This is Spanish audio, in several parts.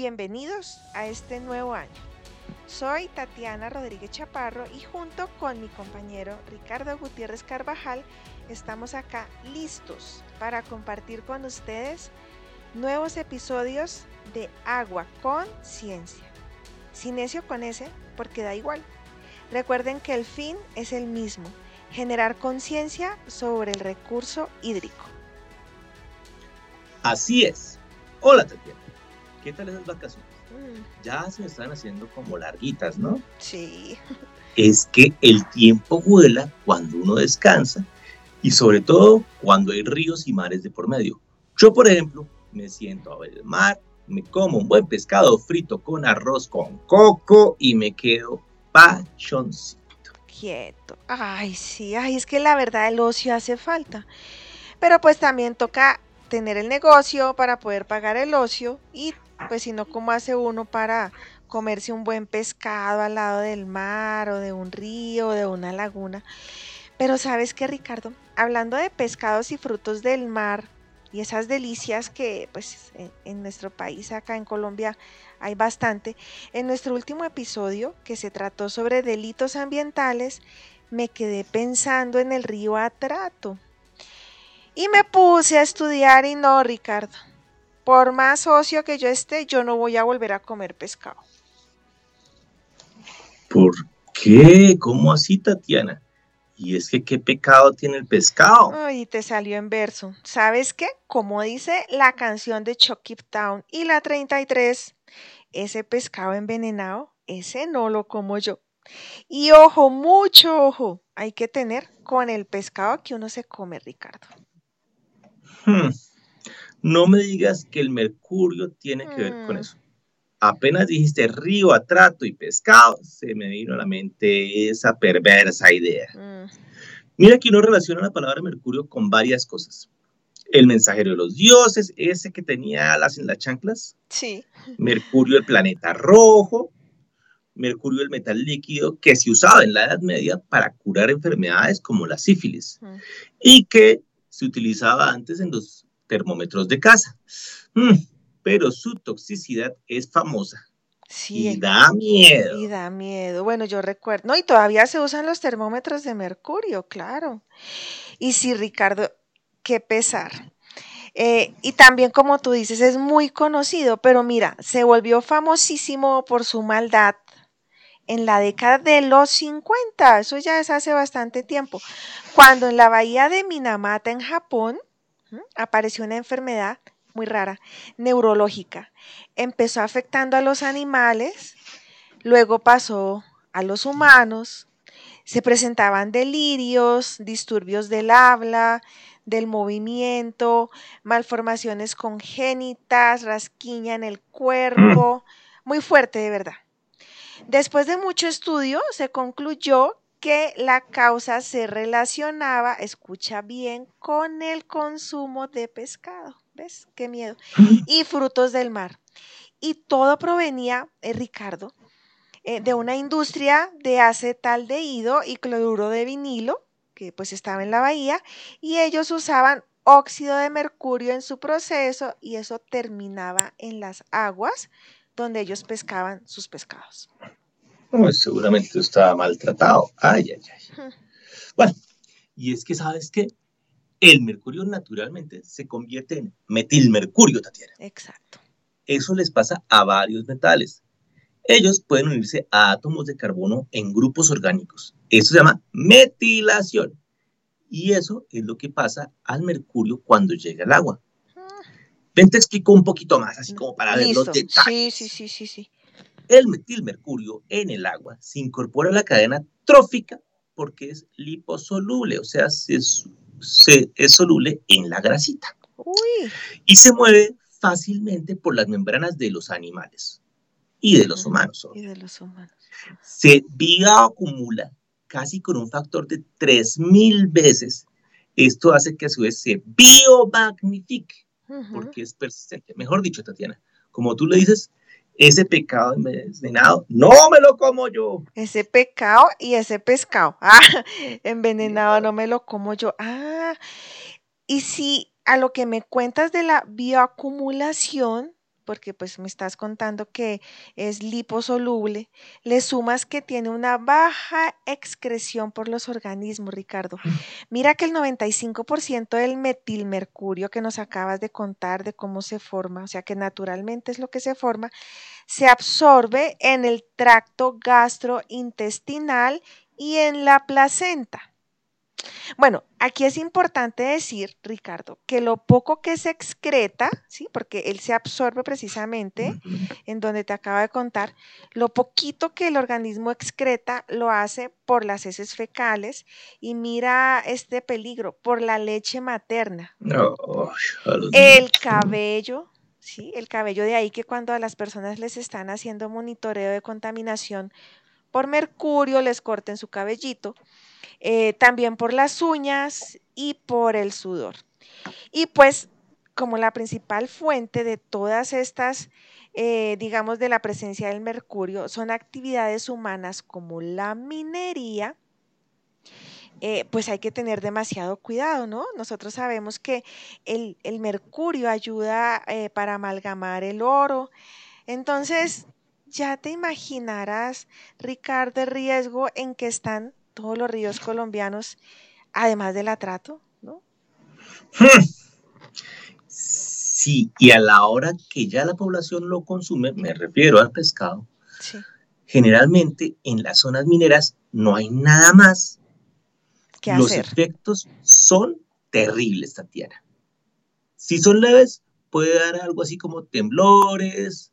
Bienvenidos a este nuevo año. Soy Tatiana Rodríguez Chaparro y junto con mi compañero Ricardo Gutiérrez Carvajal estamos acá listos para compartir con ustedes nuevos episodios de Agua con Ciencia. Sin necio con ese, porque da igual. Recuerden que el fin es el mismo, generar conciencia sobre el recurso hídrico. Así es. Hola Tatiana. ¿Qué tal esas vacaciones? Mm. Ya se me están haciendo como larguitas, ¿no? Sí. Es que el tiempo vuela cuando uno descansa y sobre todo cuando hay ríos y mares de por medio. Yo, por ejemplo, me siento a ver el mar, me como un buen pescado frito con arroz con coco y me quedo pachoncito. Quieto. Ay, sí, ay, es que la verdad el ocio hace falta. Pero pues también toca tener el negocio para poder pagar el ocio y pues si no, ¿cómo hace uno para comerse un buen pescado al lado del mar o de un río o de una laguna? Pero sabes qué, Ricardo, hablando de pescados y frutos del mar y esas delicias que pues en, nuestro país, acá en Colombia, hay bastante, en nuestro último episodio que se trató sobre delitos ambientales, me quedé pensando en el río Atrato. Y me puse a estudiar y no, Ricardo, por más ocio que yo esté, yo no voy a volver a comer pescado. ¿Por qué? ¿Cómo así, Tatiana? Y es que qué pecado tiene el pescado. Ay, te salió en verso. ¿Sabes qué? Como dice la canción de Chucky Town y la 33, ese pescado envenenado, ese no lo como yo. Y ojo, mucho ojo, hay que tener con el pescado que uno se come, Ricardo. Hmm. No me digas que el mercurio tiene que ver con mm. eso. Apenas dijiste río, atrato y pescado, se me vino a la mente esa perversa idea. Mm. Mira que uno relaciona la palabra mercurio con varias cosas. El mensajero de los dioses, ese que tenía alas en las chanclas. Sí. Mercurio, el planeta rojo. Mercurio, el metal líquido que se usaba en la Edad Media para curar enfermedades como la sífilis mm. y que se utilizaba antes en los termómetros de casa. Mm, pero su toxicidad es famosa. Sí. Y da miedo. Y da miedo. Bueno, yo recuerdo. No, y todavía se usan los termómetros de mercurio, claro. Y sí, Ricardo, qué pesar. Eh, y también, como tú dices, es muy conocido, pero mira, se volvió famosísimo por su maldad en la década de los 50, eso ya es hace bastante tiempo, cuando en la bahía de Minamata, en Japón, apareció una enfermedad muy rara, neurológica. Empezó afectando a los animales, luego pasó a los humanos, se presentaban delirios, disturbios del habla, del movimiento, malformaciones congénitas, rasquiña en el cuerpo, muy fuerte de verdad. Después de mucho estudio, se concluyó que la causa se relacionaba, escucha bien, con el consumo de pescado. ¿Ves? Qué miedo. Y frutos del mar. Y todo provenía, eh, Ricardo, eh, de una industria de acetaldehído y cloruro de vinilo, que pues estaba en la bahía, y ellos usaban óxido de mercurio en su proceso y eso terminaba en las aguas donde ellos pescaban sus pescados. Pues seguramente estaba maltratado. Ay, ay, ay. Bueno, y es que, ¿sabes qué? El mercurio naturalmente se convierte en metilmercurio, Tatiana. Exacto. Eso les pasa a varios metales. Ellos pueden unirse a átomos de carbono en grupos orgánicos. Eso se llama metilación. Y eso es lo que pasa al mercurio cuando llega al agua. Ah. Ven, te explico un poquito más, así como para ver los detalles. Sí, sí, sí, sí, sí. El metilmercurio en el agua se incorpora a la cadena trófica porque es liposoluble, o sea, se, es soluble en la grasita. Y se mueve fácilmente por las membranas de los animales y de los humanos. Y de los humanos. Se bioacumula casi con un factor de 3000 veces. Esto hace que a su vez se biomagnifique, porque es persistente. Mejor dicho, Tatiana, como tú le dices, ese pecado envenenado, no me lo como yo. Ese pecado y ese pescado, ah, envenenado, no me lo como yo. Ah, y si a lo que me cuentas de la bioacumulación, porque pues me estás contando que es liposoluble, le sumas que tiene una baja excreción por los organismos, Ricardo. Mira que el 95% del metilmercurio que nos acabas de contar de cómo se forma, o sea que naturalmente es lo que se forma, se absorbe en el tracto gastrointestinal y en la placenta. Bueno, aquí es importante decir, Ricardo, que lo poco que se excreta, ¿sí? Porque él se absorbe precisamente en donde te acaba de contar, lo poquito que el organismo excreta lo hace por las heces fecales y mira este peligro, por la leche materna. el cabello, ¿sí? El cabello de ahí que cuando a las personas les están haciendo monitoreo de contaminación por mercurio, les corten su cabellito eh, también por las uñas y por el sudor. Y pues como la principal fuente de todas estas, eh, digamos, de la presencia del mercurio, son actividades humanas como la minería, eh, pues hay que tener demasiado cuidado, ¿no? Nosotros sabemos que el, el mercurio ayuda para amalgamar el oro. Entonces, ya te imaginarás, Ricardo, el riesgo en que están todos los ríos colombianos, además del atrato, ¿no? Sí, y a la hora que ya la población lo consume, me refiero al pescado, generalmente en las zonas mineras no hay nada más. ¿Qué Los efectos son terribles, Tatiana. Si son leves, puede dar algo así como temblores,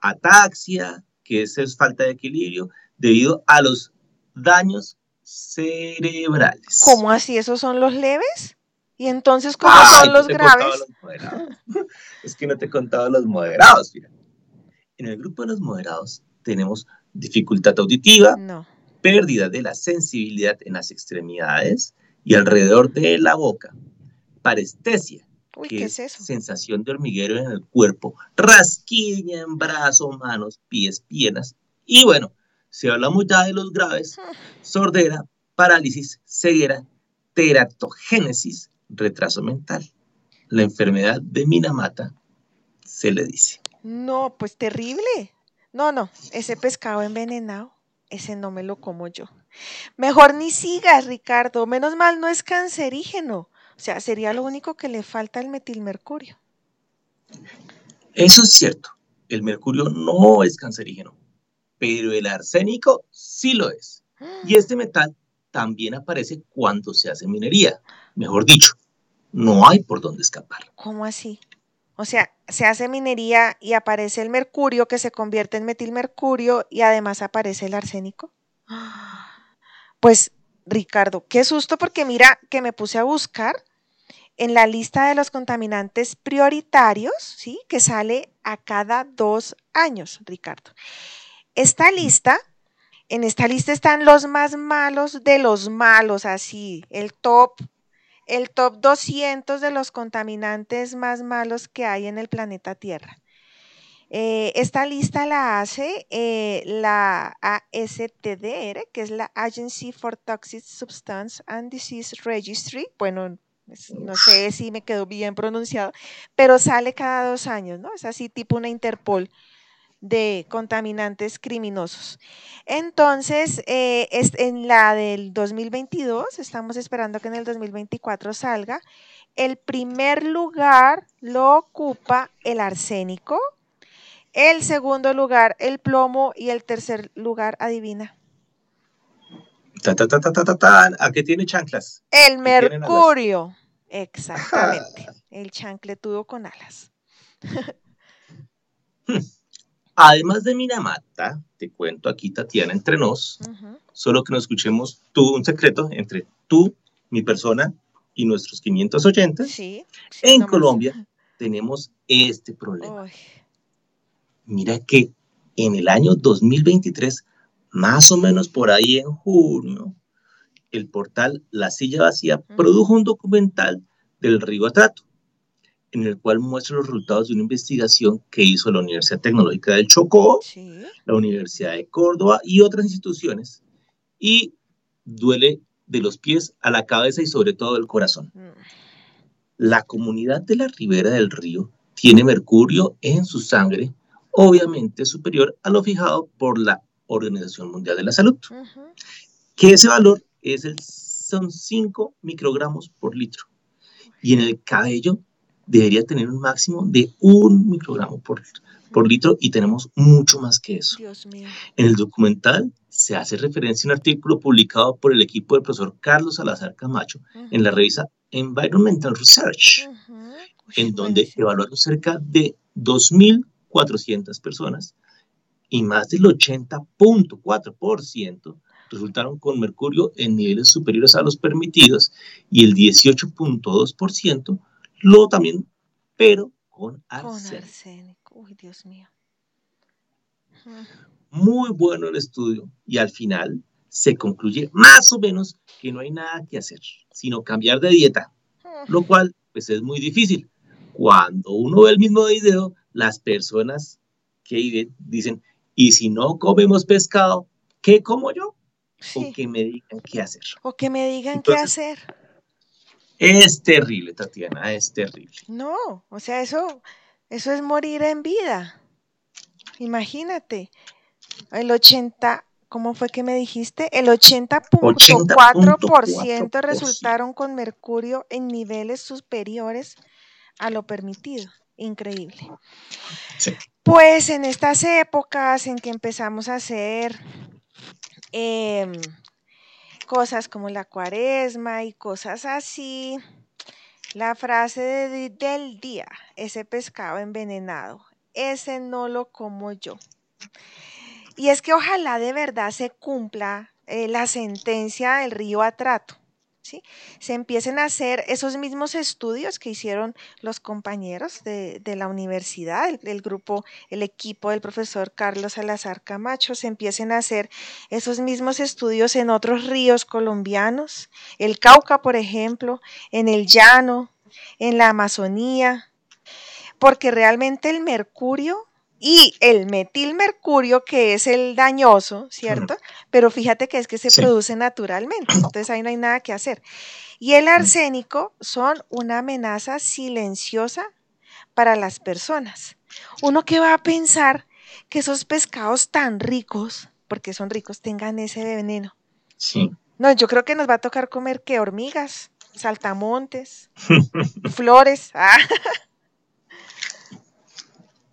ataxia, que es falta de equilibrio, debido a los daños cerebrales. ¿Cómo así? ¿Esos son los leves? ¿Y entonces cómo son los graves? es que no te he contado los moderados. Mira. En el grupo de los moderados tenemos dificultad auditiva, pérdida de la sensibilidad en las extremidades y alrededor de la boca, parestesia, que es, es sensación de hormiguero en el cuerpo, rasquiña en brazos, manos, pies, piernas y bueno, si hablamos ya de los graves, sordera, parálisis, ceguera, teratogénesis, retraso mental. La enfermedad de Minamata se le dice. No, pues terrible. No, no, ese pescado envenenado, ese no me lo como yo. Mejor ni sigas, Ricardo. Menos mal no es cancerígeno. O sea, sería lo único que le falta al metilmercurio. Eso es cierto. El mercurio no es cancerígeno pero el arsénico sí lo es. Y este metal también aparece cuando se hace minería. Mejor dicho, no hay por dónde escapar. ¿Cómo así? O sea, se hace minería y aparece el mercurio que se convierte en metilmercurio y además aparece el arsénico. Pues, Ricardo, qué susto porque mira que me puse a buscar en la lista de los contaminantes prioritarios, ¿sí? Que sale a cada dos años, Ricardo. Esta lista, en esta lista están los más malos de los malos, así, el top, el top 200 de los contaminantes más malos que hay en el planeta Tierra. Eh, esta lista la hace eh, la ASTDR, que es la Agency for Toxic Substance and Disease Registry. Bueno, no sé si me quedó bien pronunciado, pero sale cada dos años, ¿no? Es así tipo una Interpol de contaminantes criminosos. Entonces, eh, es en la del 2022, estamos esperando que en el 2024 salga, el primer lugar lo ocupa el arsénico, el segundo lugar el plomo y el tercer lugar, adivina. ¿A qué tiene chanclas? El mercurio. Exactamente. el chancletudo con alas. Además de Minamata, te cuento aquí, Tatiana, entre nos, solo que nos escuchemos tú un secreto entre tú, mi persona y nuestros 500 oyentes. en Colombia tenemos este problema. Mira que en el año 2023, más o menos por ahí en junio, el portal La Silla Vacía produjo un documental del río Atrato en el cual muestra los resultados de una investigación que hizo la Universidad Tecnológica del Chocó, la Universidad de Córdoba y otras instituciones. Y duele de los pies a la cabeza y sobre todo del corazón. Mm. La comunidad de la ribera del río tiene mercurio en su sangre, obviamente superior a lo fijado por la Organización Mundial de la Salud, que ese valor es el, son 5 microgramos por litro. Y en el cabello debería tener un máximo de 1 microgramo por, por litro y tenemos mucho más que eso. En el documental se hace referencia a un artículo publicado por el equipo del profesor Carlos Salazar Camacho en la revista Environmental Research, en donde evaluaron cerca de 2.400 personas y más del 80.4% resultaron con mercurio en niveles superiores a los permitidos y el 18.2% lo también, pero con arsénico. Uy, Dios mío. Muy bueno el estudio y al final se concluye más o menos que no hay nada que hacer, sino cambiar de dieta, lo cual pues es muy difícil. Cuando uno ve el mismo video, las personas que viven dicen, y si no comemos pescado, ¿qué como yo? O que me digan qué hacer. O que me digan qué hacer. Es terrible, Tatiana, es terrible. No, o sea, eso eso es morir en vida. Imagínate. El 80, ¿cómo fue que me dijiste? El 80.4% resultaron con mercurio en niveles superiores a lo permitido. Increíble. Pues en estas épocas en que empezamos a hacer em, cosas como la cuaresma y cosas así, la frase del día, ese pescado envenenado, ese no lo como yo. Y es que ojalá de verdad se cumpla eh, la sentencia del río Atrato se empiecen a hacer esos mismos estudios que hicieron los compañeros de, la universidad, el, grupo, el equipo del profesor Carlos Salazar Camacho, se empiecen a hacer esos mismos estudios en otros ríos colombianos, el Cauca, por ejemplo, en el Llano, en la Amazonía, porque realmente el mercurio y el metilmercurio, que es el dañoso, ¿cierto? Pero fíjate que es que se produce naturalmente, entonces ahí no hay nada que hacer. Y el arsénico son una amenaza silenciosa para las personas. Uno que va a pensar que esos pescados tan ricos, porque son ricos, tengan ese veneno. Sí. No, yo creo que nos va a tocar comer que hormigas, saltamontes, flores. Ah.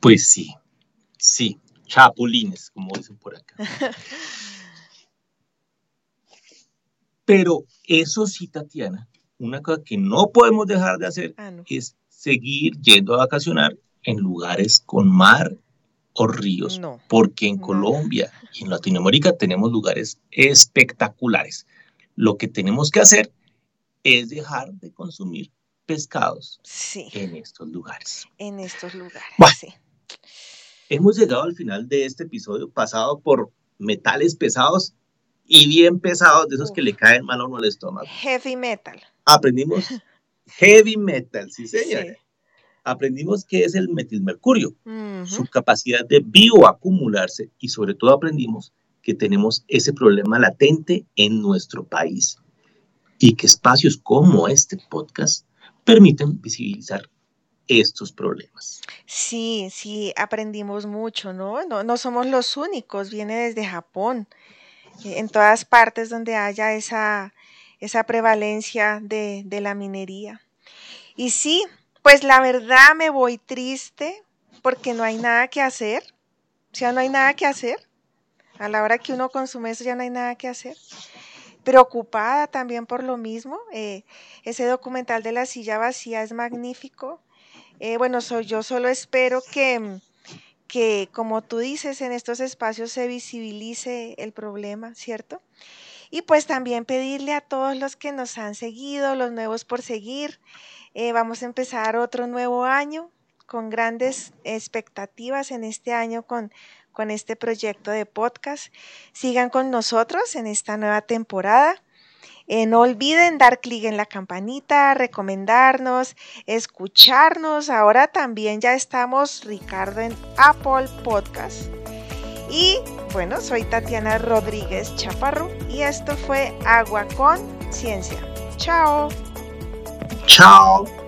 Pues sí. Sí, chapulines, como dicen por acá. Pero eso sí, Tatiana, una cosa que no podemos dejar de hacer ah, es seguir yendo a vacacionar en lugares con mar o ríos, porque en Colombia y en Latinoamérica tenemos lugares espectaculares. Lo que tenemos que hacer es dejar de consumir pescados en estos lugares. En estos lugares. sí. Hemos llegado al final de este episodio pasado por metales pesados y bien pesados, de esos que le caen mal a uno al estómago. Heavy metal. Aprendimos heavy metal, sí señor. Aprendimos qué es el metilmercurio, su capacidad de bioacumularse y sobre todo aprendimos que tenemos ese problema latente en nuestro país y que espacios como este podcast permiten visibilizar estos problemas. Sí, sí, aprendimos mucho, ¿no? No, no somos los únicos, viene desde Japón, eh, en todas partes donde haya esa, esa prevalencia de, de la minería. Y sí, pues la verdad me voy triste porque no hay nada que hacer, o sea, no hay nada que hacer. A la hora que uno consume eso ya no hay nada que hacer preocupada también por lo mismo. Eh, ese documental de la silla vacía es magnífico. Eh, bueno, yo solo espero que, que, como tú dices, en estos espacios se visibilice el problema, ¿cierto? Y pues también pedirle a todos los que nos han seguido, los nuevos por seguir, eh, vamos a empezar otro nuevo año con grandes expectativas en este año con, con este proyecto de podcast. Sigan con nosotros en esta nueva temporada. Eh, no olviden dar clic en la campanita, recomendarnos, escucharnos. Ahora también ya estamos, Ricardo, en Apple Podcast. Y bueno, soy Tatiana Rodríguez Chaparro y esto fue Agua con Ciencia. Chao. Chao.